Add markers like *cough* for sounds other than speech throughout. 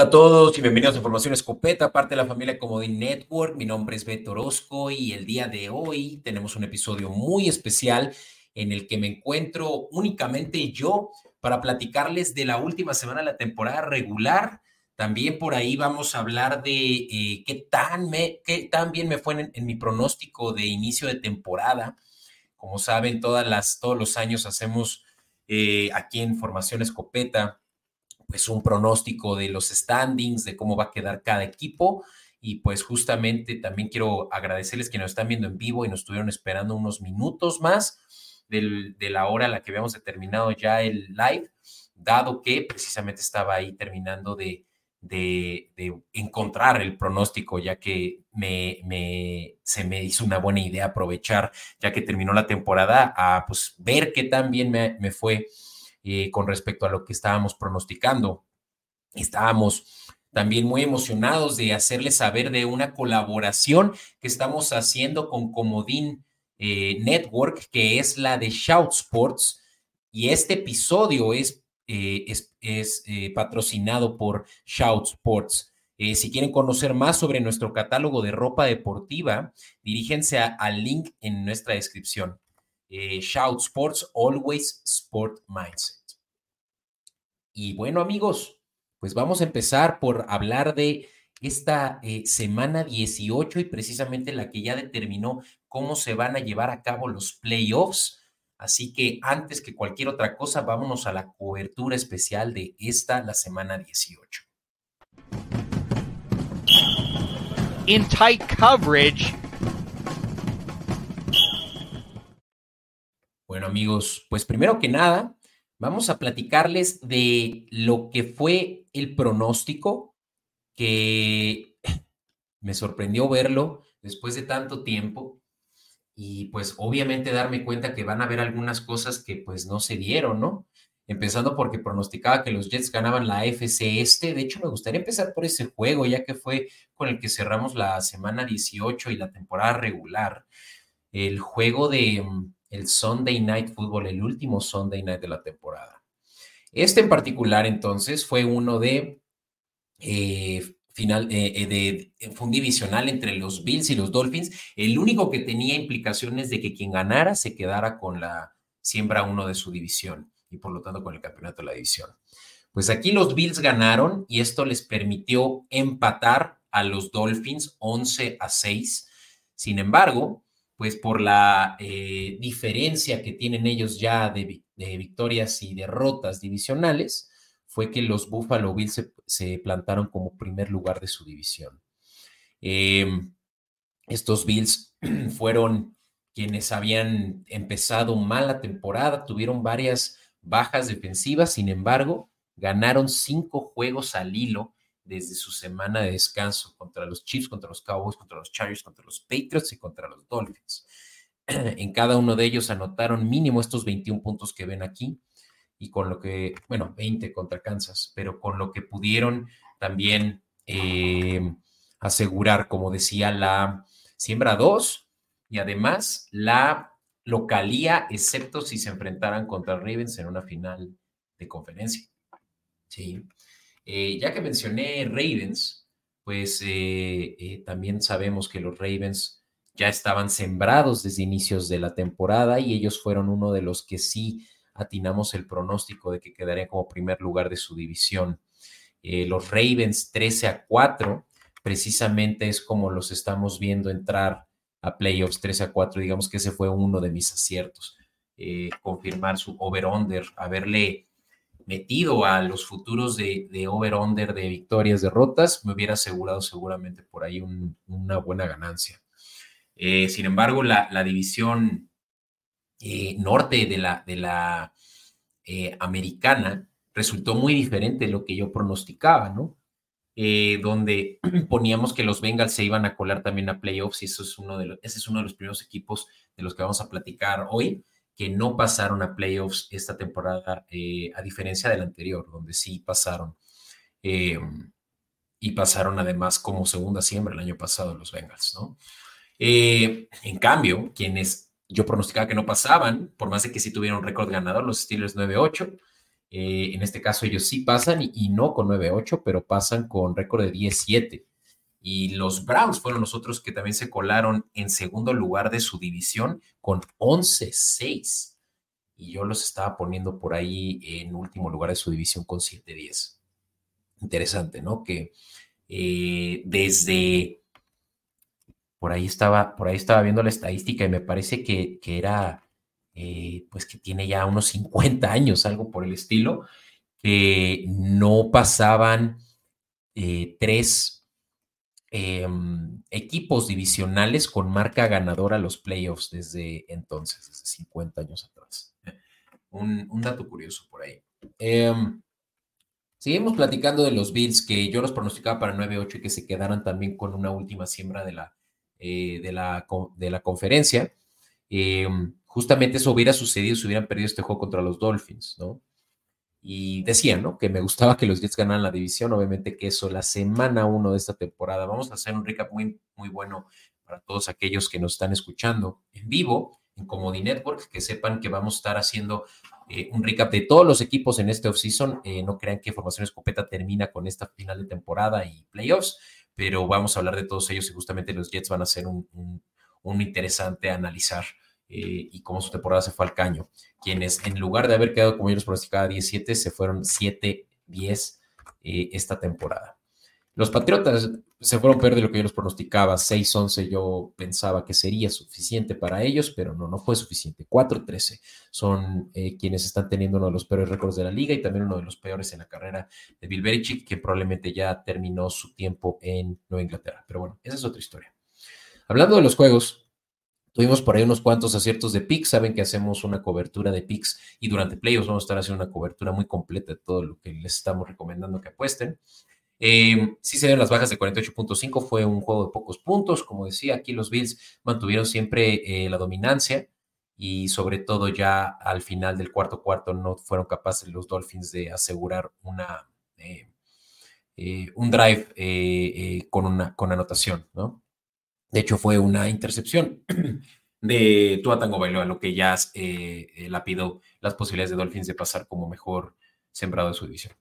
Hola a todos y bienvenidos a Información Escopeta, parte de la familia Comodín Network. Mi nombre es Beto Orozco y el día de hoy tenemos un episodio muy especial en el que me encuentro únicamente yo para platicarles de la última semana de la temporada regular. También por ahí vamos a hablar de eh, qué, tan me, qué tan bien me fue en, mi pronóstico de inicio de temporada. Como saben, todas las, todos los años hacemos eh, aquí en Formación Escopeta pues un pronóstico de los standings, de cómo va a quedar cada equipo. Y pues justamente también quiero agradecerles que nos están viendo en vivo y nos estuvieron esperando unos minutos más de la hora a la que habíamos determinado ya el live, dado que precisamente estaba ahí terminando de, de, encontrar el pronóstico, ya que me, me, se me hizo una buena idea aprovechar, ya que terminó la temporada, a pues ver qué tan bien me, me fue eh, con respecto a lo que estábamos pronosticando. Estábamos también muy emocionados de hacerles saber de una colaboración que estamos haciendo con Comodín eh, Network, que es la de Shout Sports. Y este episodio es, eh, es, es patrocinado por Shout Sports. si quieren conocer más sobre nuestro catálogo de ropa deportiva, diríjense al link en nuestra descripción. Shout Sports, Always Sport Mindset. Y bueno, amigos, pues vamos a empezar por hablar de esta eh, semana 18 y precisamente la que ya determinó cómo se van a llevar a cabo los playoffs. Así que antes que cualquier otra cosa, vámonos a la cobertura especial de esta, la semana 18. In tight coverage. Bueno amigos, pues primero que nada, Vamos a platicarles de lo que fue el pronóstico, que *laughs* me sorprendió verlo después de tanto tiempo y pues obviamente darme cuenta que van a haber algunas cosas que pues no se dieron, ¿no? Empezando porque pronosticaba que los Jets ganaban la FC este. De hecho, me gustaría empezar por ese juego, ya que fue con el que cerramos la semana 18 y la temporada regular. El juego de mm, el Sunday Night Football, el último Sunday Night de la temporada. Este en particular, entonces, fue uno de eh, final, eh, eh, de, fue un divisional entre los Bills y los Dolphins, el único que tenía implicaciones de que quien ganara se quedara con la siembra uno de su división y por lo tanto con el campeonato de la división. Pues aquí los Bills ganaron y esto les permitió empatar a los Dolphins 11 a 6. Sin embargo, pues por la eh, diferencia que tienen ellos ya de, victorias y derrotas divisionales, fue que los Buffalo Bills se, plantaron como primer lugar de su división. Em, estos Bills *clears throat* fueron quienes habían empezado mal la temporada, tuvieron varias bajas defensivas, sin embargo, ganaron cinco juegos al hilo desde su semana de descanso contra los Chiefs, contra los Cowboys, contra los Chargers, contra los Patriots y contra los Dolphins. *clears throat* En cada uno de ellos anotaron mínimo estos 21 puntos que ven aquí y con lo que, bueno, 20 contra Kansas, pero con lo que pudieron también eh, asegurar, como decía, la siembra 2 y además la localía, excepto si se enfrentaran contra Ravens en una final de conferencia. Sí. Eh, ya que mencioné Ravens, pues eh, eh, también sabemos que los Ravens ya estaban sembrados desde inicios de la temporada y ellos fueron uno de los que sí atinamos el pronóstico de que quedarían como primer lugar de su división. los Ravens 13 a 4, precisamente es como los estamos viendo entrar a playoffs 13 a 4, digamos que ese fue uno de mis aciertos. confirmar su over-under, haberle metido a los futuros de, over-under de victorias, derrotas, me hubiera asegurado seguramente por ahí una buena ganancia. Eh, sin embargo, la, división eh, norte de la, de la eh, americana resultó muy diferente de lo que yo pronosticaba, ¿no? donde *clears throat* poníamos que los Bengals se iban a colar también a playoffs y eso es uno de ese es uno de los primeros equipos de los que vamos a platicar hoy que no pasaron a playoffs esta temporada, eh, a diferencia del anterior, donde sí pasaron. Eh, y pasaron además como segunda siembra el año pasado los Bengals, ¿no? Eh, en cambio, quienes yo pronosticaba que no pasaban, por más de que sí tuvieron récord ganador, los Steelers 9-8, Eh, en este caso ellos sí pasan y, no con 9-8, pero pasan con récord de 10-7. Y los Browns fueron los otros que también se colaron en segundo lugar de su división con 11-6. Y yo los estaba poniendo por ahí en último lugar de su división con 7-10. Interesante, ¿no? Que eh, desde por ahí estaba, por ahí estaba viendo la estadística y me parece que, era, eh, pues que tiene ya unos 50 años, algo por el estilo, que no pasaban eh, tres em, equipos divisionales con marca ganadora a los playoffs desde entonces, desde 50 años atrás. Un, dato curioso por ahí. Em, seguimos platicando de los Bills, que yo los pronosticaba para 9-8 y que se quedaran también con una última siembra de la, eh, de, la, de la conferencia. Eh, justamente eso hubiera sucedido si hubieran perdido este juego contra los Dolphins, ¿no? Y decía, ¿no? Que me gustaba que los Jets ganaran la división, obviamente que eso, la semana uno de esta temporada. Vamos a hacer un recap muy, muy bueno para todos aquellos que nos están escuchando en vivo en Comodi Network, que sepan que vamos a estar haciendo eh, un recap de todos los equipos en este offseason. no crean que Formación Escopeta termina con esta final de temporada y playoffs pero vamos a hablar de todos ellos y justamente los Jets van a ser un, interesante analizar eh, y cómo su temporada se fue al caño. Quienes en lugar de haber quedado como ellos pronosticaba 17, se fueron 7-10 eh, esta temporada. Los Patriotas se fueron peor de lo que yo los pronosticaba. 6-11 yo pensaba que sería suficiente para ellos, pero no, no fue suficiente. 4-13 son eh, quienes están teniendo uno de los peores récords de la liga y también uno de los peores en la carrera de Bill Belichick, que probablemente ya terminó su tiempo en Nueva Inglaterra. Pero bueno, esa es otra historia. Hablando de los juegos, Tuvimos por ahí unos cuantos aciertos de picks. Saben que hacemos una cobertura de picks y durante playoffs vamos a estar haciendo una cobertura muy completa de todo lo que les estamos recomendando que apuesten. Eh, sí se ven las bajas de 48.5, fue un juego de pocos puntos, como decía, aquí los Bills mantuvieron siempre eh, la dominancia y sobre todo ya al final del cuarto cuarto no fueron capaces los Dolphins de asegurar una, eh, un drive con, una, con anotación, ¿no? De hecho fue una intercepción *clears throat* de Tua Tango Bailoa, lo que ya lapidó las posibilidades de Dolphins de pasar como mejor sembrado de su división.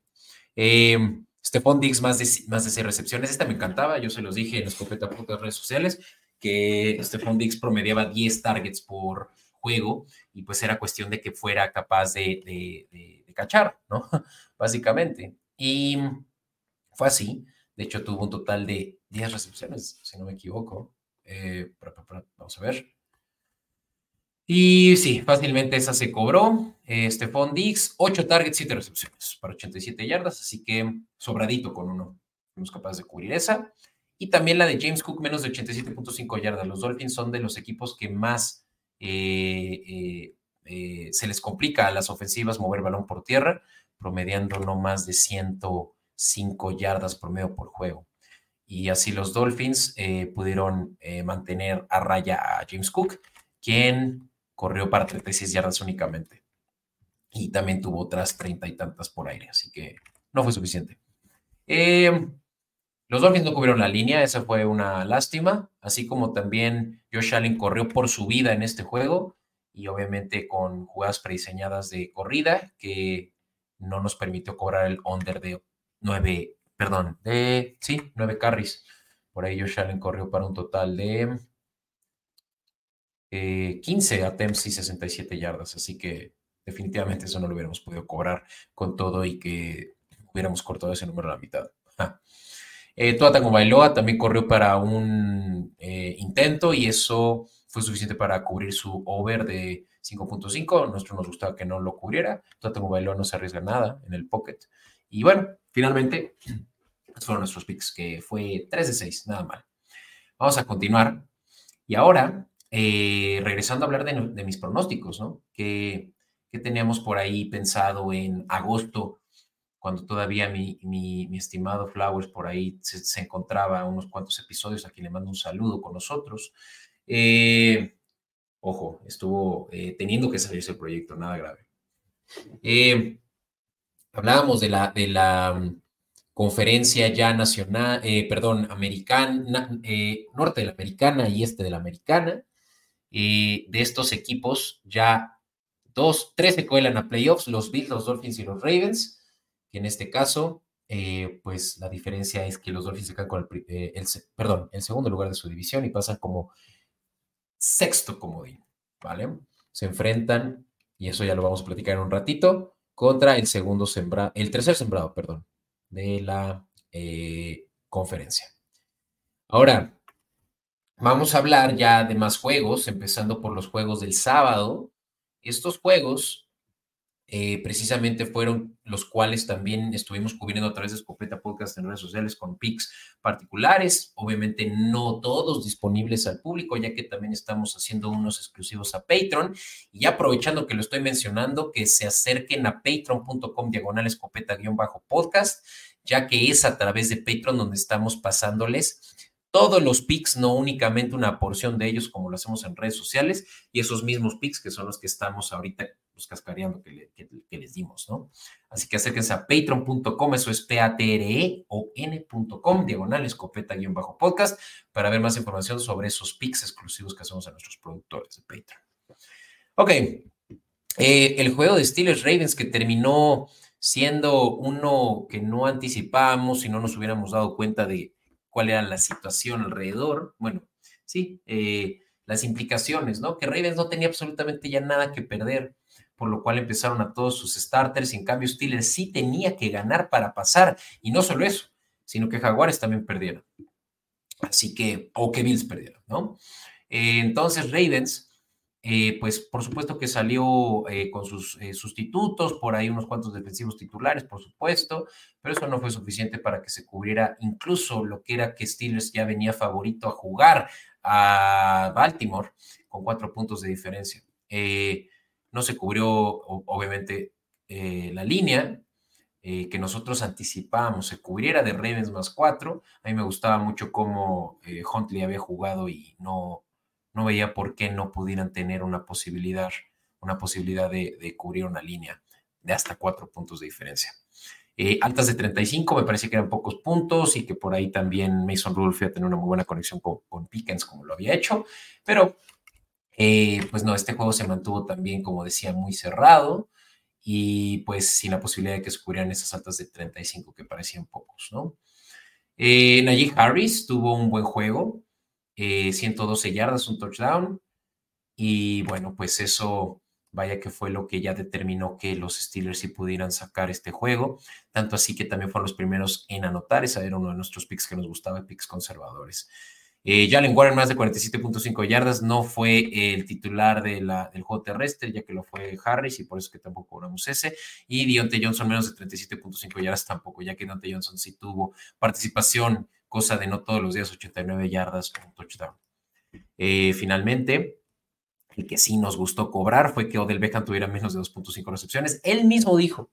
Stephon Diggs, más de, más de seis recepciones. Esta me encantaba, yo se los dije en escopeta de redes sociales, que Stephon Diggs promediaba 10 targets por juego y pues era cuestión de que fuera capaz de, de, cachar, ¿no? *laughs* Básicamente. Y fue así. De hecho, tuvo un total de 10 recepciones, si no me equivoco. Eh, vamos a ver. Y sí, fácilmente esa se cobró. Eh, Stephon Diggs, 8 targets, 7 recepciones para 87 yardas, así que sobradito con uno. Fuimos capaces de cubrir esa. Y también la de James Cook, menos de 87.5 yardas. Los Dolphins son de los equipos que más eh, eh, se les complica a las ofensivas mover balón por tierra, promediando no más de 105 yardas promedio por juego. Y así los Dolphins pudieron mantener a raya a James Cook, quien corrió para 36 yardas únicamente. Y también tuvo otras treinta y tantas por aire, así que no fue suficiente. Em, los Dolphins no cubrieron la línea, esa fue una lástima, así como también Josh Allen corrió por su vida en este juego y obviamente con jugadas prediseñadas de corrida que no nos permitió cobrar el under de nueve, perdón, de, sí, nueve carries. Por ahí Josh Allen corrió para un total de 15 eh, attempts y 67 yardas, así que definitivamente eso no lo hubiéramos podido cobrar con todo y que hubiéramos cortado ese número a la mitad. Eh, Tua Bailoa también corrió para un eh, intento y eso fue suficiente para cubrir su over de 5.5. Nuestro nos gustaba que no lo cubriera. Tua Bailoa no se arriesga nada en el pocket. Y bueno, finalmente, estos fueron nuestros picks, que fue 3 de 6, nada mal. Vamos a continuar. Y ahora eh, regresando a hablar de, mis pronósticos, ¿no? ¿Qué, teníamos por ahí pensado en agosto, cuando todavía mi, estimado Flowers por ahí se, encontraba unos cuantos episodios, a quien le mando un saludo con nosotros? Eh, ojo, estuvo eh, teniendo que salirse el proyecto, nada grave. Hablábamos de la, de la mm, conferencia ya nacional, perdón, americana, norte de la americana y este de la americana, de estos equipos ya dos, tres se cuelan a playoffs, los Bills, los Dolphins y los Ravens, que en este caso, eh, pues la diferencia es que los Dolphins se quedan con el, eh, el, perdón, el segundo lugar de su división y pasan como sexto comodín, ¿vale? Se enfrentan, y eso ya lo vamos a platicar en un ratito, contra el segundo sembrado, el tercer sembrado, perdón, de la eh, conferencia. Ahora, vamos a hablar ya de más juegos, empezando por los juegos del sábado. Estos juegos eh, precisamente fueron los cuales también estuvimos cubriendo a través de Escopeta Podcast en redes sociales con pics particulares, obviamente no todos disponibles al público, ya que también estamos haciendo unos exclusivos a Patreon. Y aprovechando que lo estoy mencionando, que se acerquen a patreon.com diagonal escopeta-podcast, ya que es a través de Patreon donde estamos pasándoles todos los pics, no únicamente una porción de ellos como lo hacemos en redes sociales, y esos mismos pics que son los que estamos ahorita pues, cascareando que, les dimos, ¿no? Así que acérquense a patreon.com, eso es p a t r e o n.com, diagonal escopeta-podcast, para ver más información sobre esos pics exclusivos que hacemos a nuestros productores de Patreon. Ok, eh, el juego de Steelers Ravens que terminó siendo uno que no anticipábamos y no nos hubiéramos dado cuenta de cuál era la situación alrededor. Bueno, sí, eh, las implicaciones, ¿no? Que Ravens no tenía absolutamente ya nada que perder, por lo cual empezaron a todos sus starters. En cambio, Steelers sí tenía que ganar para pasar. Y no solo eso, sino que Jaguares también perdieron. Así que, o que Bills perdieron, ¿no? Eh, entonces, Ravens eh, pues por supuesto que salió eh, con sus eh, sustitutos, por ahí unos cuantos defensivos titulares, por supuesto, pero eso no fue suficiente para que se cubriera incluso lo que era que Steelers ya venía favorito a jugar a Baltimore con cuatro puntos de diferencia. No se cubrió, obviamente, la línea, que nosotros anticipábamos se cubriera de Ravens más cuatro. A mí me gustaba mucho cómo Huntley había jugado y no, no veía por qué no pudieran tener una posibilidad, una posibilidad de, cubrir una línea de hasta cuatro puntos de diferencia. Eh, altas de 35 me parece que eran pocos puntos y que por ahí también Mason Rudolph iba a tener una muy buena conexión con, con Pickens como lo había hecho, pero eh, pues no, este juego se mantuvo también, como decía, muy cerrado y pues sin la posibilidad de que se cubrieran esas altas de 35 que parecían pocos, ¿no? Eh, Najee Harris tuvo un buen juego, 112 eh, yardas, un touchdown. Y bueno, pues eso, vaya que fue lo que ya determinó que los Steelers sí pudieran sacar este juego. Tanto así que también fueron los primeros en anotar. Ese era uno de nuestros picks que nos gustaba, picks conservadores. Eh, Jalen Warren, más de 47.5 yardas, no fue el titular de la, del juego terrestre, ya que lo fue Harris, y por eso que tampoco cobramos ese. Y Dionte Johnson, menos de 37.5 yardas, tampoco, ya que Dionte Johnson sí tuvo participación cosa de no todos los días 89 yardas un touchdown. Eh, finalmente, el que sí nos gustó cobrar fue que Odell Beckham tuviera menos de 2.5 recepciones. Él mismo dijo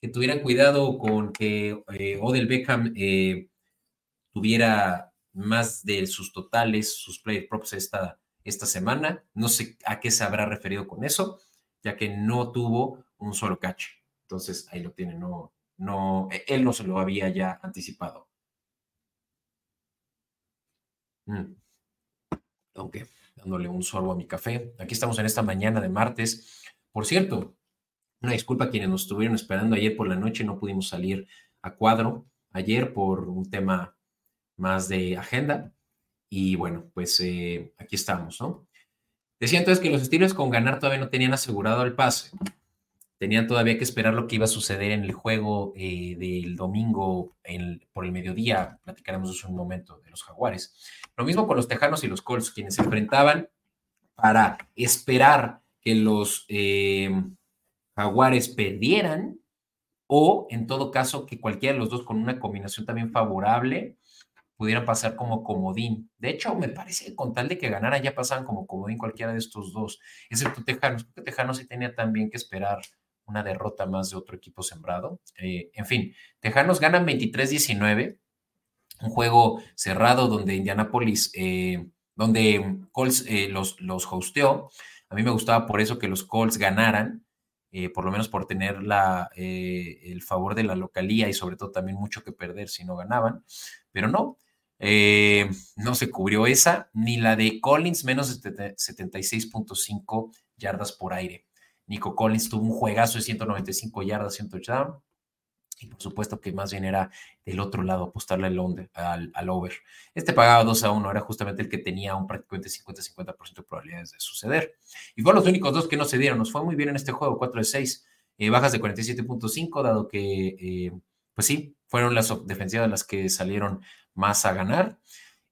que tuvieran cuidado con que eh, Odell Beckham eh, tuviera más de sus totales, sus player props esta, esta semana. No sé a qué se habrá referido con eso, ya que no tuvo un solo catch. Entonces ahí lo tiene, no, no, él no se lo había ya anticipado. Mm. Aunque dándole un sorbo a mi café. Aquí estamos en esta mañana de martes. Por cierto, una disculpa a quienes nos estuvieron esperando ayer por la noche, no pudimos salir a cuadro ayer por un tema más de agenda. Y bueno, pues eh, aquí estamos, ¿no? Decía entonces que los estilos con ganar todavía no tenían asegurado el pase tenían todavía que esperar lo que iba a suceder en el juego eh, del domingo por el mediodía. Platicaremos eso en un momento de los Jaguares. Lo mismo con los Tejanos y los Colts, quienes se enfrentaban para esperar que los eh, Jaguares perdieran o, en todo caso, que cualquiera de los dos con una combinación también favorable pudieran pasar como comodín. De hecho, me parece que con tal de que ganaran ya pasaban como comodín cualquiera de estos dos, excepto Tejanos, porque Tejanos sí tenía también que esperar una derrota más de otro equipo sembrado. Eh, en fin, Tejanos ganan 23-19, un juego cerrado donde Indianapolis, eh, donde Colts eh, los, los hosteó. A mí me gustaba por eso que los Colts ganaran, por lo menos por tener la, el favor de la localía y sobre todo también mucho que perder si no ganaban, pero no. No se cubrió esa, ni la de Collins, menos de 76.5 yardas por aire. Nico Collins tuvo un juegazo de 195 yardas, 100 touchdown. Y por supuesto que más bien era del otro lado, apostarle al, al, over. Este pagaba 2 a 1, era justamente el que tenía un prácticamente 50-50% de probabilidades de suceder. Y fueron los únicos dos que no se dieron. Nos fue muy bien en este juego, 4 de 6, eh, bajas de 47.5, dado que, eh, pues sí, fueron las defensivas las que salieron más a ganar.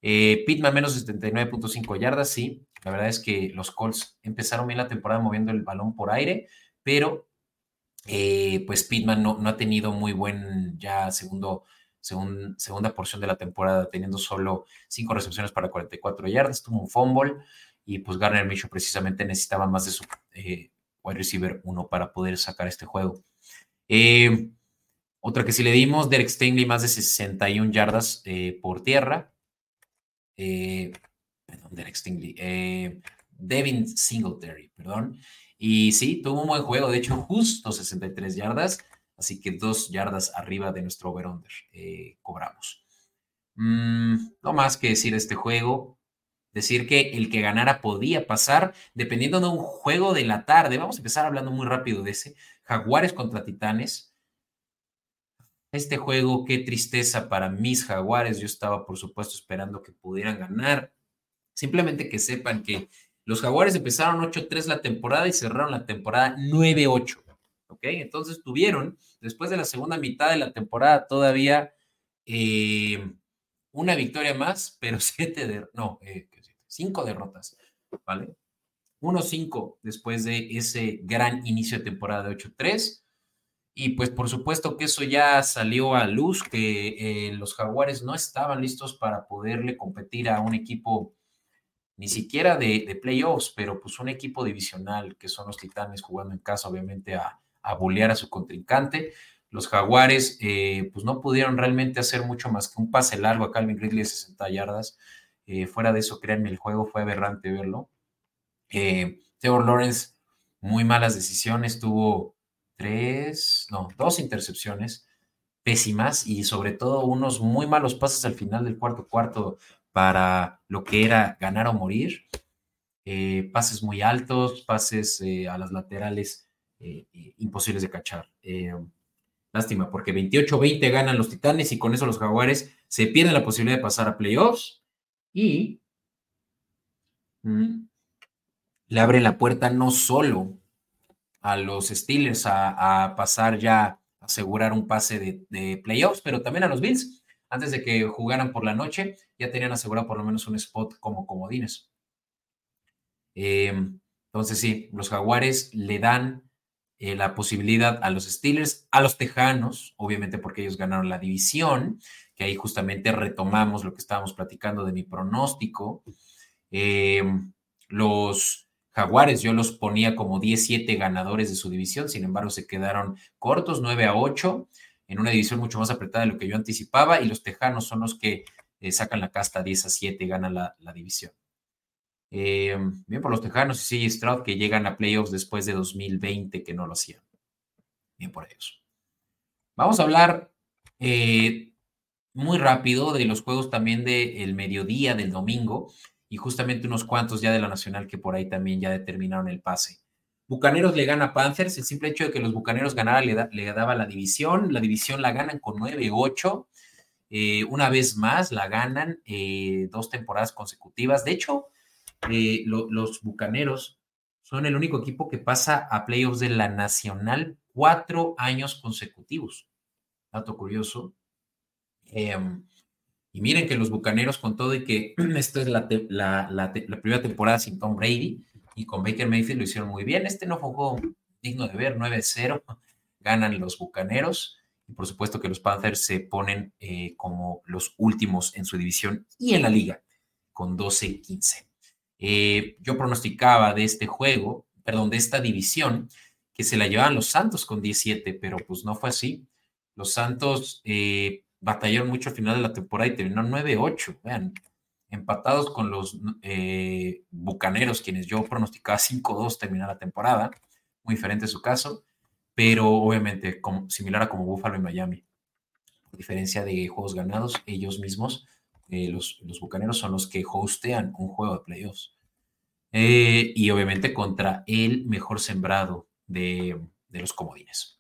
Eh, Pitman menos 79.5 yardas, sí. La verdad es que los Colts empezaron bien la temporada moviendo el balón por aire, pero eh, pues Pitman no, ha tenido muy buen ya segundo, segunda porción de la temporada, teniendo solo cinco recepciones para 44 yardas, tuvo un fumble y pues Garner Micho precisamente necesitaba más de su eh, wide receiver uno para poder sacar este juego. Eh, otra que sí le dimos, Derek Stingley más de 61 yardas por tierra. perdón, Derek Stingley. Devin Singletary, perdón. Y sí, tuvo un buen juego, de hecho, justo 63 yardas, así que dos yardas arriba de nuestro over-under eh, cobramos. Mm, no más que decir de este juego, decir que el que ganara podía pasar dependiendo de un juego de la tarde. Vamos a empezar hablando muy rápido de ese. Jaguares contra Titanes. Este juego, qué tristeza para mis jaguares. Yo estaba, por supuesto, esperando que pudieran ganar. Simplemente que sepan que los Jaguares empezaron 8-3 la temporada y cerraron la temporada 9-8. ¿Ok? Entonces tuvieron, después de la segunda mitad de la temporada, todavía eh, una victoria más, pero *laughs* siete de, no, eh, cinco derrotas. ¿Vale? 1-5 después de ese gran inicio de temporada de 8-3. Y pues por supuesto que eso ya salió a luz, que eh, los jaguares no estaban listos para poderle competir a un equipo ni siquiera de, playoffs, pero pues un equipo divisional que son los Titanes jugando en casa, obviamente, a, a bolear a su contrincante. Los Jaguares, eh, pues no pudieron realmente hacer mucho más que un pase largo a Calvin Ridley de 60 yardas. Eh, fuera de eso, créanme, el juego fue aberrante verlo. Eh, Lawrence, muy malas decisiones, tuvo tres, no, dos intercepciones pésimas y sobre todo unos muy malos pases al final del cuarto cuarto para lo que era ganar o morir. Eh, pases muy altos, pases eh, a las laterales eh, imposibles de cachar. lástima, porque 28-20 ganan los Titanes y con eso los Jaguares se pierden la posibilidad de pasar a playoffs y mm, le abren la puerta no solo a los Steelers a, pasar ya a asegurar un pase de, playoffs, pero también a los Bills antes de que jugaran por la noche, ya tenían asegurado por lo menos un spot como comodines. Em, entonces, sí, los Jaguares le dan eh, la posibilidad a los Steelers, a los Tejanos, obviamente porque ellos ganaron la división, que ahí justamente retomamos lo que estábamos platicando de mi pronóstico. Em, los Jaguares yo los ponía como 17 ganadores de su división, sin embargo se quedaron cortos, 9 a 8 en una división mucho más apretada de lo que yo anticipaba y los Tejanos son los que eh, sacan la casta 10 a 7 y ganan la, división. Eh, bien por los Tejanos y sigue Stroud que llegan a playoffs después de 2020 que no lo hacían. Bien por ellos. Vamos a hablar eh, muy rápido de los juegos también del mediodía del domingo y justamente unos cuantos ya de la Nacional que por ahí también ya determinaron el pase. Bucaneros le gana a Panthers. El simple hecho de que los Bucaneros ganaran le, daba la división. La división la ganan con 9-8. Eh, una vez más la ganan eh, dos temporadas consecutivas. De hecho, eh, los Bucaneros son el único equipo que pasa a playoffs de la Nacional cuatro años consecutivos. Dato curioso. Y miren que los Bucaneros, con todo y que *clears throat* esto es la primera temporada sin Tom Brady, y con Baker Mayfield lo hicieron muy bien. Este no fue digno de ver, 9-0, *laughs* ganan los Bucaneros y por supuesto que los Panthers se ponen eh, como los últimos en su división y en la liga con 12-15. Eh, yo pronosticaba de este juego, perdón, de esta división, que se la llevaban los Santos con 17, pero pues no fue así. Los Santos eh, batallaron mucho al final de la temporada y terminaron 9-8. Vean, empatados con los eh, Bucaneros, quienes yo pronosticaba 5-2 terminar la temporada, muy diferente su caso, pero obviamente similar a como Buffalo y Miami. A diferencia de juegos ganados, ellos mismos, eh, los, los, Bucaneros son los que hostean un juego de playoffs. Eh, y obviamente contra el mejor sembrado de, los comodines.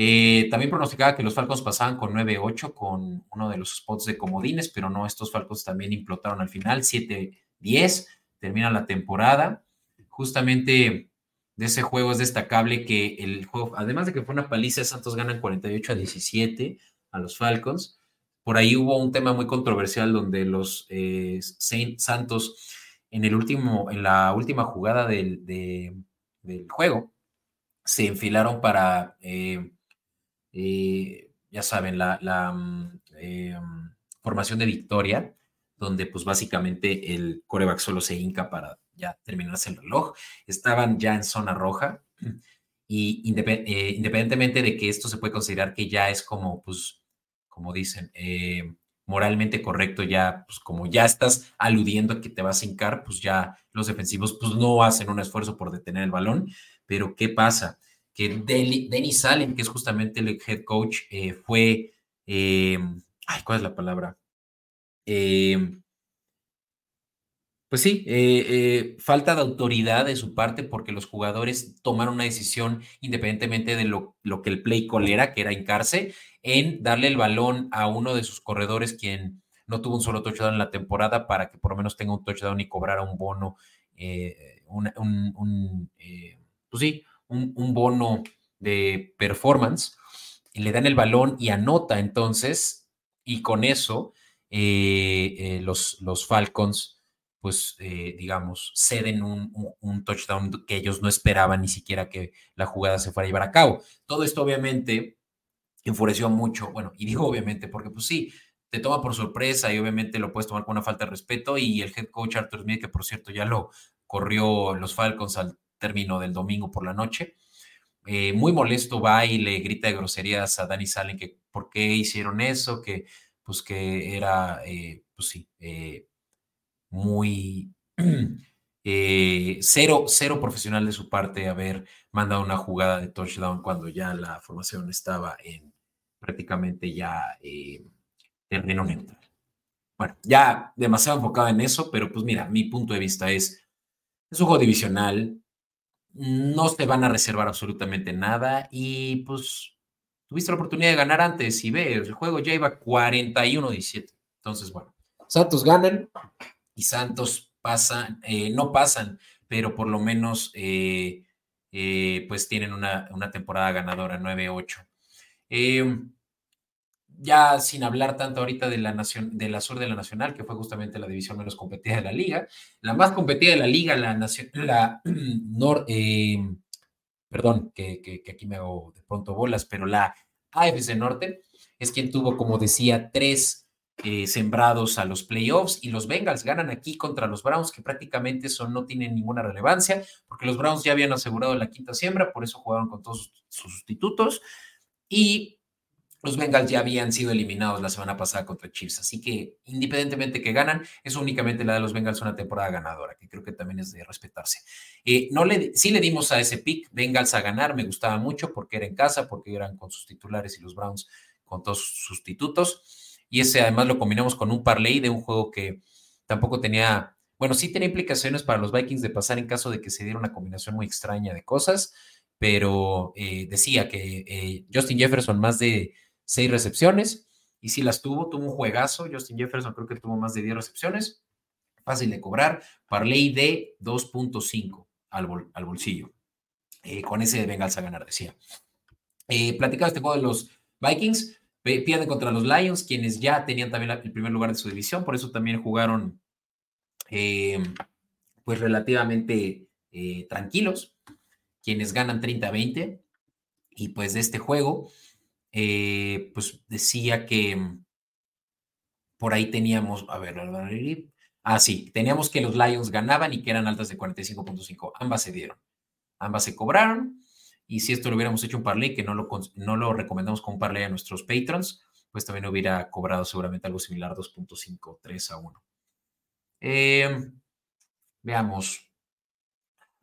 Eh, también pronosticaba que los Falcons pasaban con 9-8 con uno de los spots de comodines, pero no, estos Falcons también implotaron al final, 7-10, termina la temporada. Justamente de ese juego es destacable que el juego, además de que fue una paliza, Santos ganan 48 a 17 a los Falcons. Por ahí hubo un tema muy controversial donde los eh, Santos en el último, en la última jugada del, del juego, se enfilaron para, eh, eh, ya saben, la, la mm, formación de victoria, donde pues básicamente el coreback solo se hinca para ya terminarse el reloj. Estaban ya en zona roja *clears throat* y independientemente de que esto se puede considerar que ya es como, pues, como dicen, eh, moralmente correcto, ya, pues como ya estás aludiendo a que te vas a hincar, pues ya los defensivos pues no hacen un esfuerzo por detener el balón, pero ¿qué pasa? Que Denis Allen, que es justamente el head coach, eh, fue, eh, ay, ¿cuál es la palabra? pues sí, falta de autoridad de su parte porque los jugadores tomaron una decisión independientemente de lo, lo que el play call era, que era hincarse, en darle el balón a uno de sus corredores, quien no tuvo un solo touchdown en la temporada, para que por lo menos tenga un touchdown y cobrara un bono, eh, un, eh, pues sí, un, bono de performance. Y le dan el balón y anota entonces, y con eso eh, los, los Falcons pues digamos, ceden un, un, touchdown que ellos no esperaban ni siquiera que la jugada se fuera a llevar a cabo. Todo esto obviamente enfureció mucho. Bueno, y digo obviamente, porque pues sí, te toma por sorpresa y obviamente lo puedes tomar con una falta de respeto. Y el head coach Arthur Smith, que por cierto ya lo corrió los Falcons al término del domingo por la noche, eh, muy molesto va y le grita de groserías a Danny Salen que por qué hicieron eso, que pues que era, eh, pues sí, eh, muy *clears throat* cero, cero profesional de su parte haber mandado una jugada de touchdown cuando ya la formación estaba en prácticamente ya terreno neutral. Bueno, ya demasiado enfocado en eso, pero pues mira, mi punto de vista es, es un juego divisional, no te van a reservar absolutamente nada y pues tuviste la oportunidad de ganar antes y ve, el juego ya iba 41-17. Entonces, bueno, Santos ganan y Santos pasan, eh, no pasan, pero por lo menos eh, pues tienen una, una temporada ganadora 9-8. Ya sin hablar tanto ahorita de la, nación, de la sur de la nacional, que fue justamente la división menos competida de la liga, la más competida de la liga, la, nación, la *clears throat* nor, em, perdón, que, que, aquí me hago de pronto bolas, pero la AFC Norte es quien tuvo, como decía, tres eh, sembrados a los playoffs y los Bengals ganan aquí contra los Browns, que prácticamente son, no tienen ninguna relevancia, porque los Browns ya habían asegurado la quinta siembra, por eso jugaron con todos sus sustitutos y los Bengals ya habían sido eliminados la semana pasada contra Chiefs, así que independientemente que ganan, es únicamente la de los Bengals una temporada ganadora, que creo que también es de respetarse. Eh, no le, sí le dimos a ese pick Bengals a ganar, me gustaba mucho porque era en casa, porque eran con sus titulares y los Browns con todos sus sustitutos, y ese además lo combinamos con un parlay de un juego que tampoco tenía, bueno, sí tenía implicaciones para los Vikings de pasar en caso de que se diera una combinación muy extraña de cosas, pero eh, decía que eh, Justin Jefferson más de seis recepciones, y si las tuvo, tuvo un juegazo. Justin Jefferson creo que tuvo más de 10 recepciones, fácil de cobrar, parlay de 2.5 al, al, bolsillo. Eh, con ese Bengals a ganar, decía. Eh, este juego de los Vikings, pierden contra los Lions, quienes ya tenían también el primer lugar de su división, por eso también jugaron pues relativamente tranquilos quienes ganan 30-20. Y pues de este juego, eh, pues decía que mm, por ahí teníamos, a ver, ah, sí, teníamos que los Lions ganaban y que eran altas de 45.5. Ambas se dieron, ambas se cobraron. Y si esto lo hubiéramos hecho un parlay, que no lo, no lo recomendamos como un parlay a nuestros patrons, pues también hubiera cobrado seguramente algo similar, 2.5, 3 a 1. Em, veamos.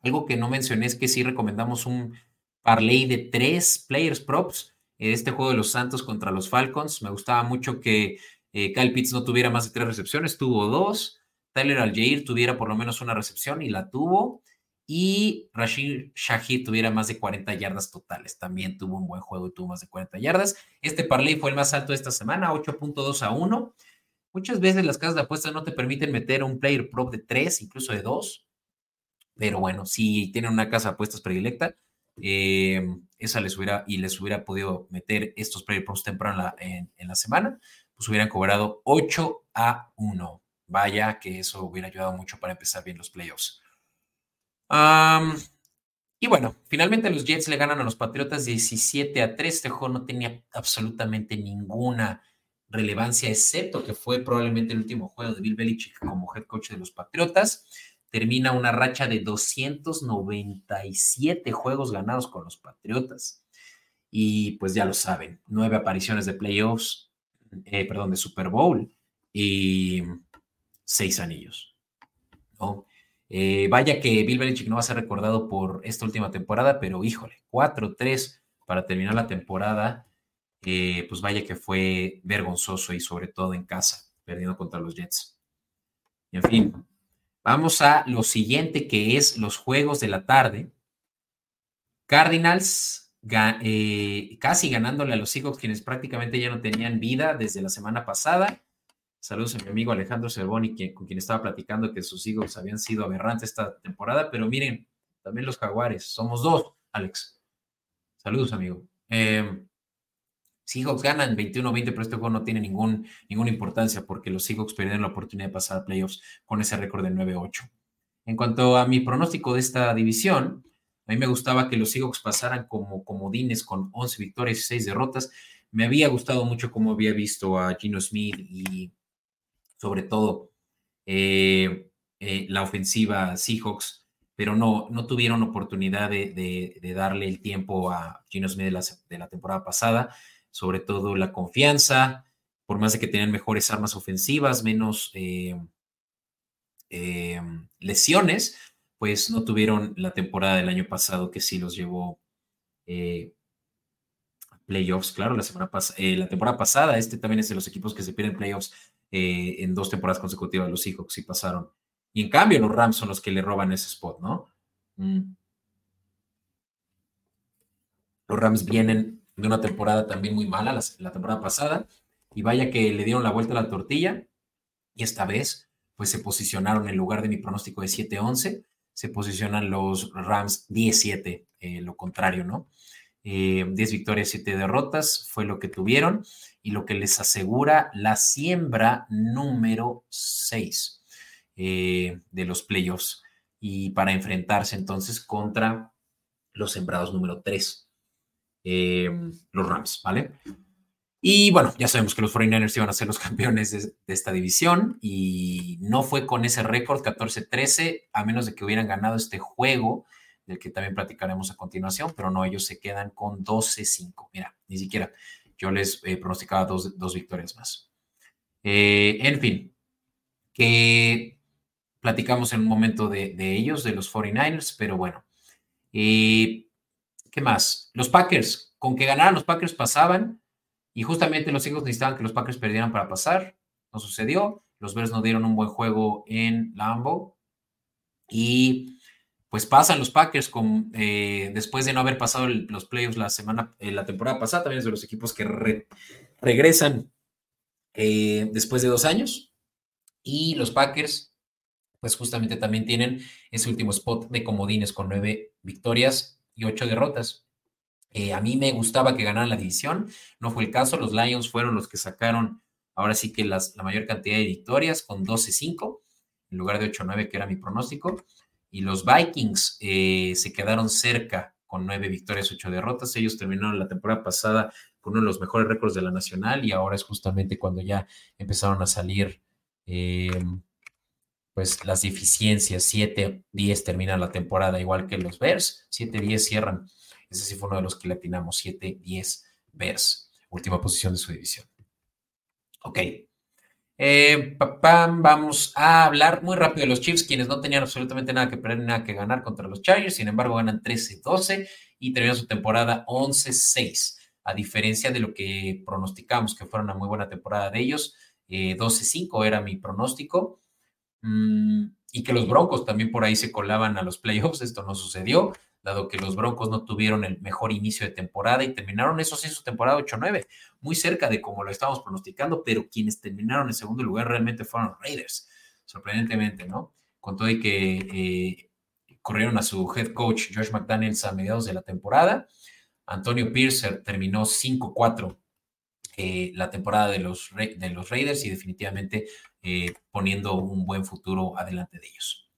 Algo que no mencioné es que sí recomendamos un parlay de tres players props. Este juego de los Santos contra los Falcons. Me gustaba mucho que eh, Kyle Pitts no tuviera más de tres recepciones, tuvo dos. Tyler Algeir tuviera por lo menos una recepción y la tuvo. y Rashid Shahid tuviera más de 40 yardas totales. También tuvo un buen juego y tuvo más de 40 yardas. Este parlay fue el más alto de esta semana, 8.2 a 1. Muchas veces las casas de apuestas no te permiten meter un player prop de 3, incluso de 2. Pero bueno, si tienen una casa de apuestas predilecta, eh, esa les hubiera y les hubiera podido meter estos player props temprano en la, semana, pues hubieran cobrado 8 a 1. Vaya que eso hubiera ayudado mucho para empezar bien los playoffs. y bueno, finalmente los Jets le ganan a los Patriotas 17 a 3. Este juego no tenía absolutamente ninguna relevancia, excepto que fue probablemente el último juego de Bill Belichick como head coach de los Patriotas termina una racha de 297 juegos ganados con los Patriotas. Y pues ya lo saben, nueve apariciones de playoffs, eh, perdón, de Super Bowl y seis anillos. Eh, vaya que Bill Belichick no va a ser recordado por esta última temporada, pero híjole, 4-3 para terminar la temporada, eh, pues vaya que fue vergonzoso y sobre todo en casa, perdiendo contra los Jets. en fin, Vamos a lo siguiente que es los juegos de la tarde. Cardinals eh, casi ganándole a los Seahawks, quienes prácticamente ya no tenían vida desde la semana pasada. Saludos a mi amigo Alejandro Cervoni, con quien estaba platicando que sus Seahawks habían sido aberrantes esta temporada, pero miren, también los Jaguares, somos dos, Alex. Saludos, amigo. Eh, Seahawks ganan 21-20, pero este juego no tiene ningún, ninguna importancia porque los Seahawks perdieron la oportunidad de pasar a playoffs con ese récord de 9-8. En cuanto a mi pronóstico de esta división, a mí me gustaba que los Seahawks pasaran como comodines con 11 victorias y 6 derrotas. Me había gustado mucho cómo había visto a Gino Smith y sobre todo eh, eh, la ofensiva Seahawks, pero no, no tuvieron oportunidad de, darle el tiempo a Gino Smith de la temporada pasada sobre todo la confianza, por más de que tenían mejores armas ofensivas, menos eh, eh, lesiones, pues no tuvieron la temporada del año pasado que sí los llevó eh, a playoffs, claro, la semana la temporada pasada, este también es de los equipos que se pierden playoffs en dos temporadas consecutivas, los Seahawks sí pasaron. Y en cambio, los Rams son los que le roban ese spot, ¿no? Mm. Los Rams vienen de una temporada también muy mala, la, temporada pasada, y vaya que le dieron la vuelta a la tortilla, y esta vez, pues se posicionaron en lugar de mi pronóstico de 7-11, se posicionan los Rams 17, eh, lo contrario, ¿no? 10 eh, victorias, 7 derrotas fue lo que tuvieron y lo que les asegura la siembra número 6 eh, de los playoffs y para enfrentarse entonces contra los sembrados número 3. Eh, los Rams, ¿vale? Y bueno, ya sabemos que los 49ers iban a ser los *laughs* campeones de, esta división y no fue con ese récord 14-13, a menos de que hubieran ganado este juego, del que también platicaremos a continuación, pero no, ellos se quedan con 12-5. Mira, ni siquiera yo les eh, pronosticaba dos, dos, victorias más. Eh, en fin, que platicamos en un momento de, ellos, de los 49ers, pero bueno. Eh, ¿Qué más? Los Packers, con que ganaran los Packers pasaban y justamente los Eagles necesitaban que los Packers perdieran para pasar. No sucedió. Los Bears no dieron un buen juego en Lambo y pues pasan los Packers con, eh, después de no haber pasado los playoffs la semana, eh, la temporada pasada, también es de los equipos que regresan eh, después de dos años. Y los Packers, pues justamente también tienen ese último spot de comodines con nueve victorias y ocho derrotas. Eh, a mí me gustaba que ganaran la división, no fue el caso, los Lions fueron los que sacaron ahora sí que las, la mayor cantidad de victorias con 12-5 en lugar de 8-9 que era mi pronóstico, y los Vikings eh, se quedaron cerca con nueve victorias, ocho derrotas, ellos terminaron la temporada pasada con uno de los mejores récords de la nacional y ahora es justamente cuando ya empezaron a salir eh, pues las deficiencias, 7-10 termina la temporada, igual que los Bears, 7-10 cierran. Ese sí fue uno de los que le atinamos, 7-10 Bears, última posición de su división. Ok. Eh, vamos a hablar muy rápido de los Chiefs, quienes no tenían absolutamente nada que perder, nada que ganar contra los Chargers, sin embargo ganan 13-12 y terminan su temporada 11-6, a diferencia de lo que pronosticamos que fuera una muy buena temporada de ellos, 12-5 eh, era mi pronóstico y que los Broncos también por ahí se colaban a los playoffs. Esto no sucedió, dado que los Broncos no tuvieron el mejor inicio de temporada y terminaron eso sí su temporada 8-9, muy cerca de como lo estábamos pronosticando, pero quienes terminaron en segundo lugar realmente fueron los Raiders, sorprendentemente, ¿no? Con todo y que eh, corrieron a su head coach Josh McDaniels a mediados de la temporada. Antonio Pierce terminó 5-4 eh, la temporada de los, de los Raiders y definitivamente eh, poniendo un buen futuro adelante de ellos.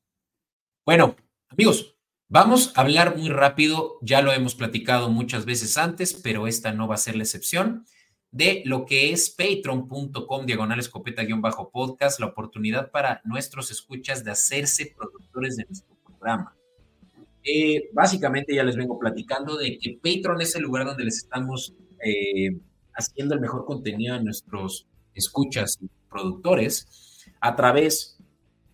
Bueno, amigos, vamos a hablar muy rápido, ya lo hemos platicado muchas veces antes, pero esta no va a ser la excepción, de lo que es patreon.com diagonal escopeta-podcast, la oportunidad para nuestros escuchas de hacerse productores de nuestro programa. Eh, básicamente ya les vengo platicando de que Patreon es el lugar donde les estamos eh, haciendo el mejor contenido a nuestros escuchas productores a través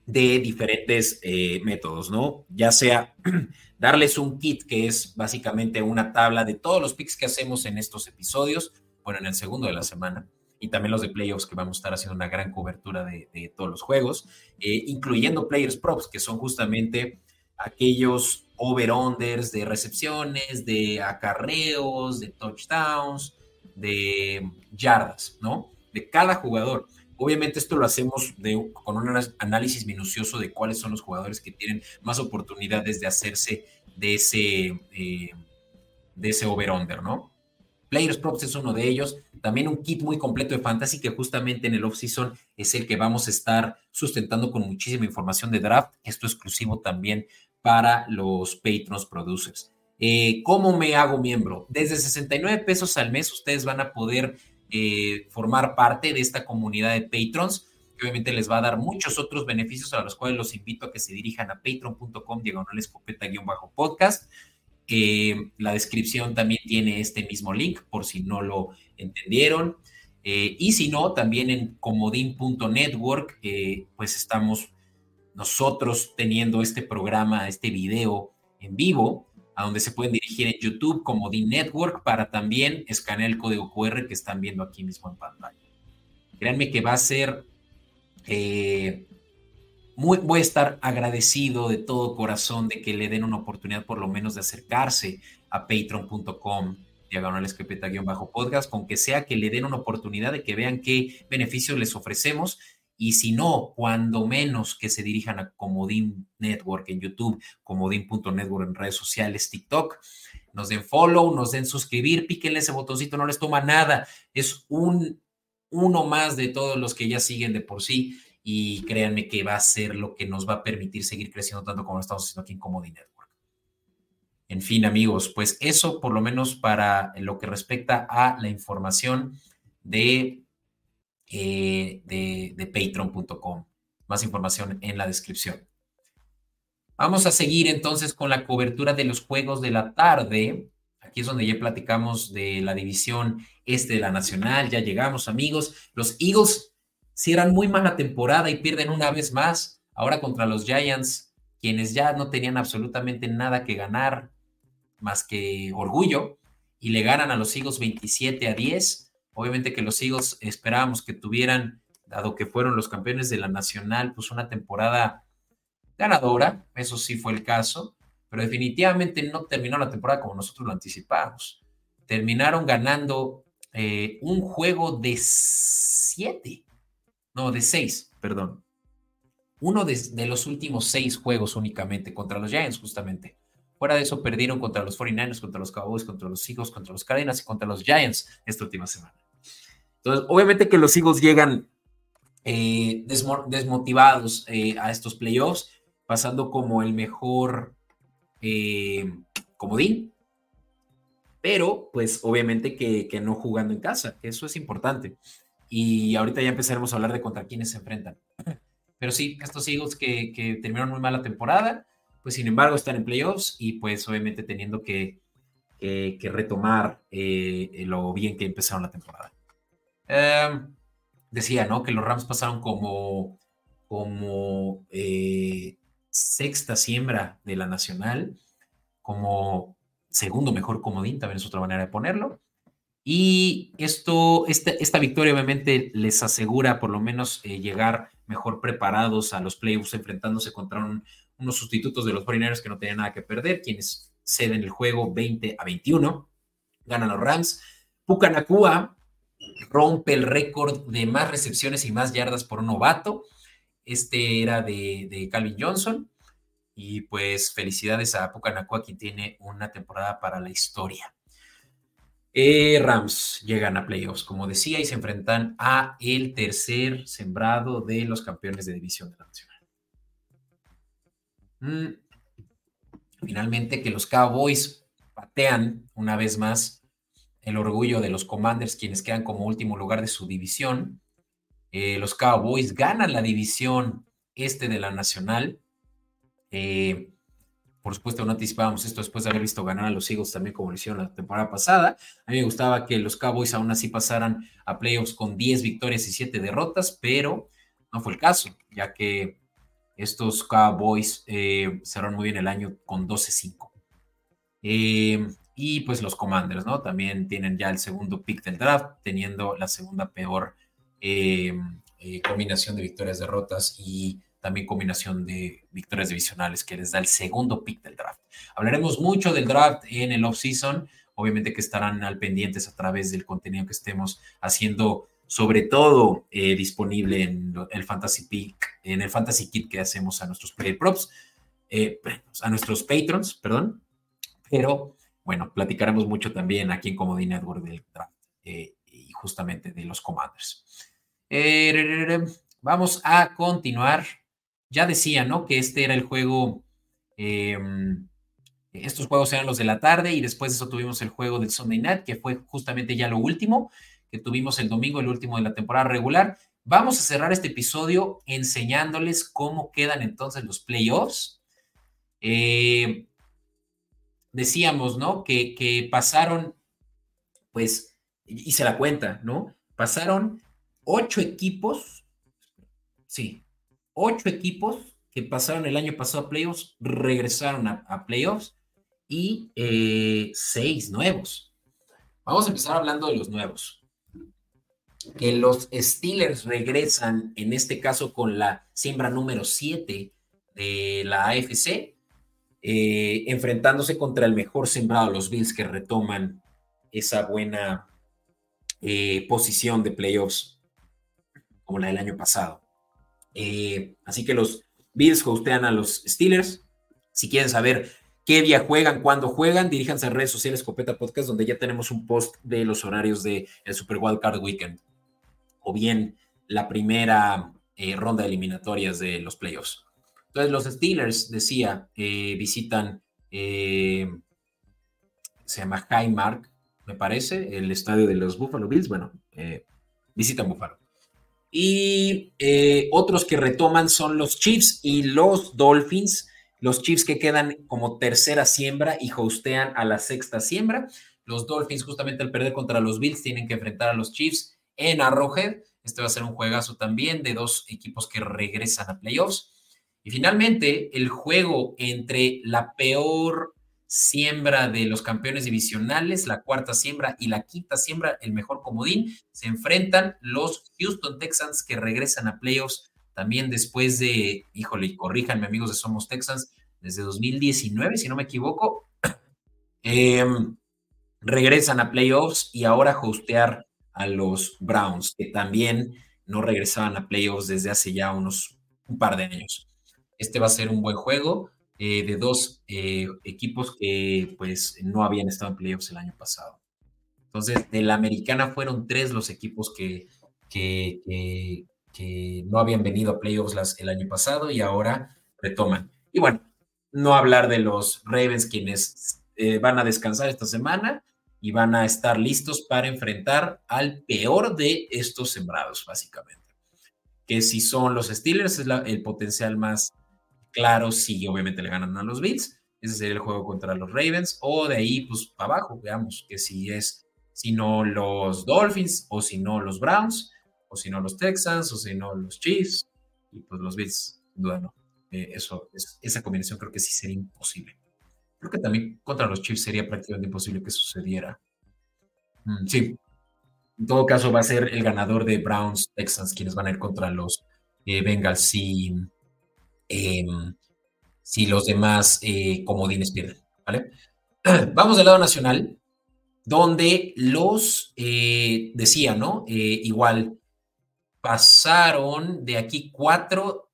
de diferentes eh, métodos, ¿no? Ya sea *clears throat* darles un kit que es básicamente una tabla de todos los picks que hacemos en estos episodios, bueno, en el segundo de la semana, y también los de playoffs que vamos a estar haciendo una gran cobertura de, todos los juegos, incluyendo players props, que son justamente aquellos over-unders de recepciones, de acarreos, de touchdowns, de yardas, ¿no? De cada jugador. Obviamente esto lo hacemos con un análisis minucioso de cuáles son los jugadores que tienen más oportunidades de hacerse de ese, eh, de ese over-under, ¿no? Players Props es uno de ellos. También un kit muy completo de fantasy que justamente en el off-season es el que vamos a estar sustentando con muchísima información de draft. Esto exclusivo también para los Patrons Producers. Eh, ¿Cómo me hago miembro? Desde 69 pesos al mes ustedes van a poder eh, formar parte de esta comunidad de patrons, que obviamente les va a dar muchos otros beneficios a los cuales los invito a que se dirijan a patreon.com diagonal escopeta-podcast. Eh, la descripción también tiene este mismo link por si no lo entendieron. y si no, también en comodín.network, pues estamos nosotros teniendo este programa, este video en vivo, a donde se pueden dirigir en YouTube como D Network para también escanear el código QR que están viendo aquí mismo en pantalla. Créanme que va a ser eh, muy, voy a estar agradecido de todo corazón de que le den una oportunidad por lo menos de acercarse a patreon.com diagonal bajo podcast, con que sea que le den una oportunidad de que vean qué beneficios les ofrecemos y si no, cuando menos que se dirijan a Comodín Network en YouTube, comodín.network en redes sociales, TikTok, nos den follow, nos den suscribir, píquenle ese botoncito, no les toma nada. Es un uno más de todos los que ya siguen de por sí y créanme que va a ser lo que nos va a permitir seguir creciendo tanto como lo estamos haciendo aquí en Comodín Network. En fin, amigos, pues eso por lo menos para lo que respecta a la información de eh, de, patreon.com. Más información en la descripción. Vamos a seguir entonces con la cobertura de los juegos de la tarde. Aquí es donde ya platicamos de la división este de la Nacional. Ya llegamos, amigos. Los Eagles cierran muy mala temporada y pierden una vez más. Ahora contra los Giants, quienes ya no tenían absolutamente nada que ganar más que orgullo, y le ganan a los Eagles 27 a 10. Obviamente que los Eagles esperábamos que tuvieran, dado que fueron los campeones de la Nacional, pues una temporada ganadora, eso sí fue el caso, pero definitivamente no terminó la temporada como nosotros lo anticipábamos. Terminaron ganando eh, un juego de siete, no, de seis, perdón. Uno de, de los últimos seis juegos únicamente contra los Giants, justamente. Fuera de eso, perdieron contra los 49ers, contra los Cowboys, contra los Eagles, contra los Cardinals y contra los Giants esta última semana. Entonces, obviamente que los Eagles llegan eh, desmotivados eh, a estos playoffs, pasando como el mejor eh, comodín, pero pues obviamente que, no jugando en casa, eso es importante. Y ahorita ya empezaremos a hablar de contra quiénes se enfrentan. *clears throat* Pero sí, estos Eagles que, terminaron muy mala temporada, pues sin embargo están en playoffs y pues obviamente teniendo que, retomar lo bien que empezaron la temporada. Em, decía, ¿no? Que los Rams pasaron como, como eh, sexta siembra de la Nacional, como segundo mejor comodín, también es otra manera de ponerlo. Y esto, esta, esta victoria obviamente les asegura por lo menos eh, llegar mejor preparados a los playoffs enfrentándose contra unos sustitutos de los 49 que no tenían nada que perder, quienes ceden el juego 20 a 21, ganan los Rams. Pucanacua rompe el récord de más recepciones y más yardas por un novato. Este era de, Calvin Johnson. Y pues felicidades a Pucanacua, quien tiene una temporada para la historia. Eh, Rams llegan a playoffs, como decía, y se enfrentan a el tercer sembrado de los campeones de división de Nacional. Mm. Finalmente, que los Cowboys patean una vez más el orgullo de los Commanders, quienes quedan como último lugar de su división. Eh, los Cowboys ganan la división este de la Nacional. Eh, por supuesto, no anticipábamos esto después de haber visto ganar a los Eagles también como lo hicieron la temporada pasada. A mí me gustaba que los Cowboys aún así pasaran a playoffs con 10 victorias y 7 derrotas, pero no fue el caso, ya que estos Cowboys eh, cerraron muy bien el año con 12-5. Eh, y pues los Commanders, ¿no? También tienen ya el segundo pick del draft, teniendo la segunda peor eh, combinación de victorias-derrotas y también combinación de victorias divisionales que les da el segundo pick del draft. Hablaremos mucho del draft en el off-season, obviamente que estarán al pendientes a través del contenido que estemos haciendo, sobre todo eh, disponible en el Fantasy Pick, en el Fantasy Kit que hacemos a nuestros player props, eh, a nuestros patrons, perdón, pero bueno, platicaremos mucho también aquí en Comedy Network del draft eh, y justamente de los commanders. vamos a continuar ya decía, ¿no? Que este era el juego, em, estos juegos eran los de la tarde y después de eso tuvimos el juego del Sunday Night, que fue justamente ya lo último, que tuvimos el domingo, el último de la temporada regular. Vamos a cerrar este episodio enseñándoles cómo quedan entonces los playoffs. Eh, decíamos, ¿no? Que, que pasaron, pues, hice la cuenta, ¿no? Pasaron ocho equipos, sí, ocho equipos que pasaron el año pasado a playoffs regresaron a, playoffs y eh, seis nuevos. Vamos a empezar hablando de los nuevos. Que los Steelers regresan, en este caso con la siembra número 7 de la AFC, eh, enfrentándose contra el mejor sembrado, los Bills, que retoman esa buena eh, posición de playoffs como la del año pasado. Eh, así que los Bills hostean a los Steelers. Si quieren saber qué día juegan, cuándo juegan, diríjanse a redes sociales Copeta Podcast, donde ya tenemos un post de los horarios del el Super Wild Card Weekend. O bien la primera ronda de eliminatorias de los playoffs. Entonces, los Steelers, decía, eh, visitan, se llama Highmark, me parece, el estadio de los Buffalo Bills. Bueno, visitan Buffalo. Y eh, otros que retoman son los Chiefs y los Dolphins. Los Chiefs que quedan como tercera siembra y hostean a la sexta siembra. Los Dolphins, justamente al perder contra los Bills, tienen que enfrentar a los Chiefs en Arrowhead. Este va a ser un juegazo también de dos equipos que regresan a playoffs. Y finalmente, el juego entre la peor siembra de los campeones divisionales, la cuarta siembra y la quinta siembra, el mejor comodín, se enfrentan los Houston Texans que regresan a playoffs también después de, híjole, corríjanme amigos de Somos Texans, desde 2019, si no me equivoco, *clears throat* em, regresan a playoffs y ahora hostear a los Browns, que también no regresaban a playoffs desde hace ya unos un par de años. Este va a ser un buen juego. Eh, de dos eh, equipos que pues no habían estado en playoffs el año pasado. Entonces, de la americana fueron tres los equipos que, que, no habían venido a playoffs el año pasado y ahora retoman. Y bueno, no hablar de los Ravens quienes eh, van a descansar esta semana y van a estar listos para enfrentar al peor de estos sembrados, básicamente. Que si son los Steelers, es el potencial más claro si obviamente le ganan a los Bills. Ese sería el juego contra los Ravens. O de ahí, pues, para abajo, veamos que si es, si no los Dolphins, o si no los Browns, o si no los Texans, o si no los Chiefs, y pues los Bills, duda no. Eh, eso, esa combinación creo que sí sería imposible. Creo que también contra los Chiefs sería prácticamente imposible que sucediera. Mm, sí. En todo caso, va a ser el ganador de Browns, Texans, quienes van a ir contra los eh, Bengals em, si los demás eh, comodines pierden. ¿vale? *clears throat* Vamos del lado nacional, donde los, eh, decía, ¿no? igual pasaron de aquí cuatro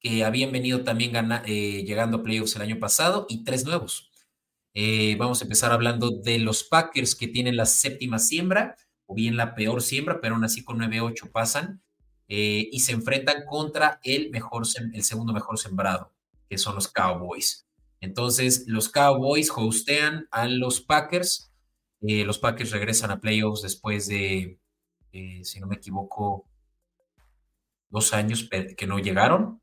que habían venido también llegando a playoffs el año pasado y tres nuevos. vamos a empezar hablando de los Packers que tienen la séptima siembra o bien la peor siembra, pero aún así con 9-8 pasan eh, y se enfrentan contra el, mejor, el segundo mejor sembrado, que son los Cowboys. Entonces, los Cowboys hostean a los Packers. Eh, los Packers regresan a playoffs después de, eh, si no me equivoco, dos años que no llegaron.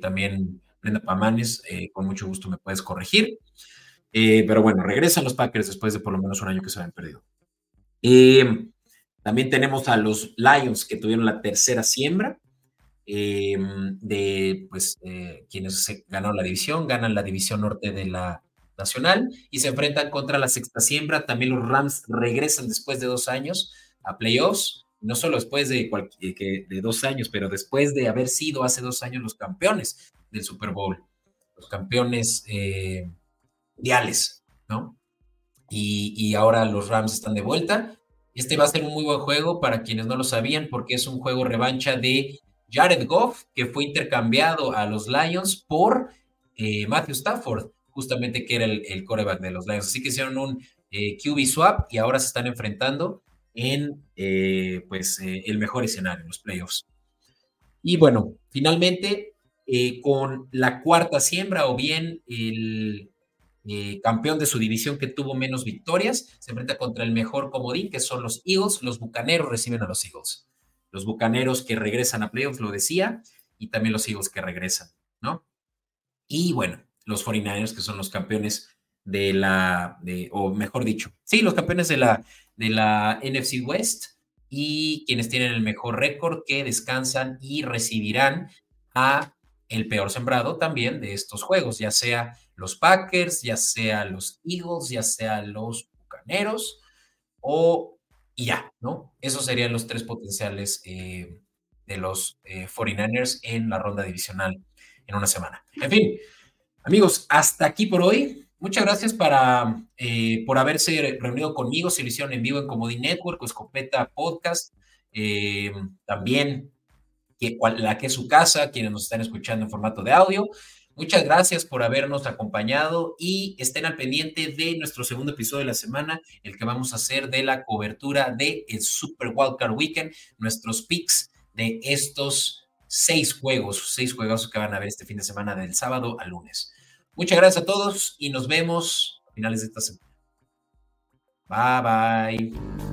también Brenda Pamanes, con mucho gusto me puedes corregir. pero bueno, regresan los Packers después de por lo menos un año que se habían perdido. También tenemos a los Lions que tuvieron la tercera siembra eh, de pues eh, quienes se ganaron la división, ganan la división norte de la nacional y se enfrentan contra la sexta siembra. También los Rams regresan después de dos años a playoffs, no solo después de, eh, de dos años, pero después de haber sido hace dos años los campeones del Super Bowl, los campeones eh, mundiales, ¿no? Y, y ahora los Rams están de vuelta este va a ser un muy buen juego para quienes no lo sabían, porque es un juego revancha de Jared Goff, que fue intercambiado a los Lions por eh, Matthew Stafford, justamente que era el, el, coreback de los Lions. Así que hicieron un eh, QB swap y ahora se están enfrentando en eh, pues, el mejor escenario, en los playoffs. Y bueno, finalmente, con la cuarta siembra o bien el eh, campeón de su división que tuvo menos victorias, se enfrenta contra el mejor comodín, que son los Eagles. Los Bucaneros reciben a los Eagles. Los Bucaneros que regresan a playoffs, lo decía, y también los Eagles que regresan, ¿no? Y bueno, los 49ers, que son los campeones de la, o mejor dicho, sí, los campeones de la, de la NFC West y quienes tienen el mejor récord que descansan y recibirán a el peor sembrado también de estos juegos, ya sea los Packers, ya sea los Eagles, ya sea los Bucaneros, o y ya, ¿no? Esos serían los tres potenciales eh, de los 49ers eh, en la ronda divisional en una semana. En fin, amigos, hasta aquí por hoy. Muchas gracias para, eh, por haberse reunido conmigo. Se lo hicieron en vivo en Comedy Network Escopeta Podcast. también que, la que es su casa, quienes nos están escuchando en formato de audio. Muchas gracias por habernos acompañado y estén al pendiente de nuestro segundo episodio de la semana, el que vamos a hacer de la cobertura de el Super Wildcard Weekend, nuestros picks de estos seis juegos, seis juegos que van a ver este fin de semana del sábado al lunes. Muchas gracias a todos y nos vemos a finales de esta semana. Bye bye.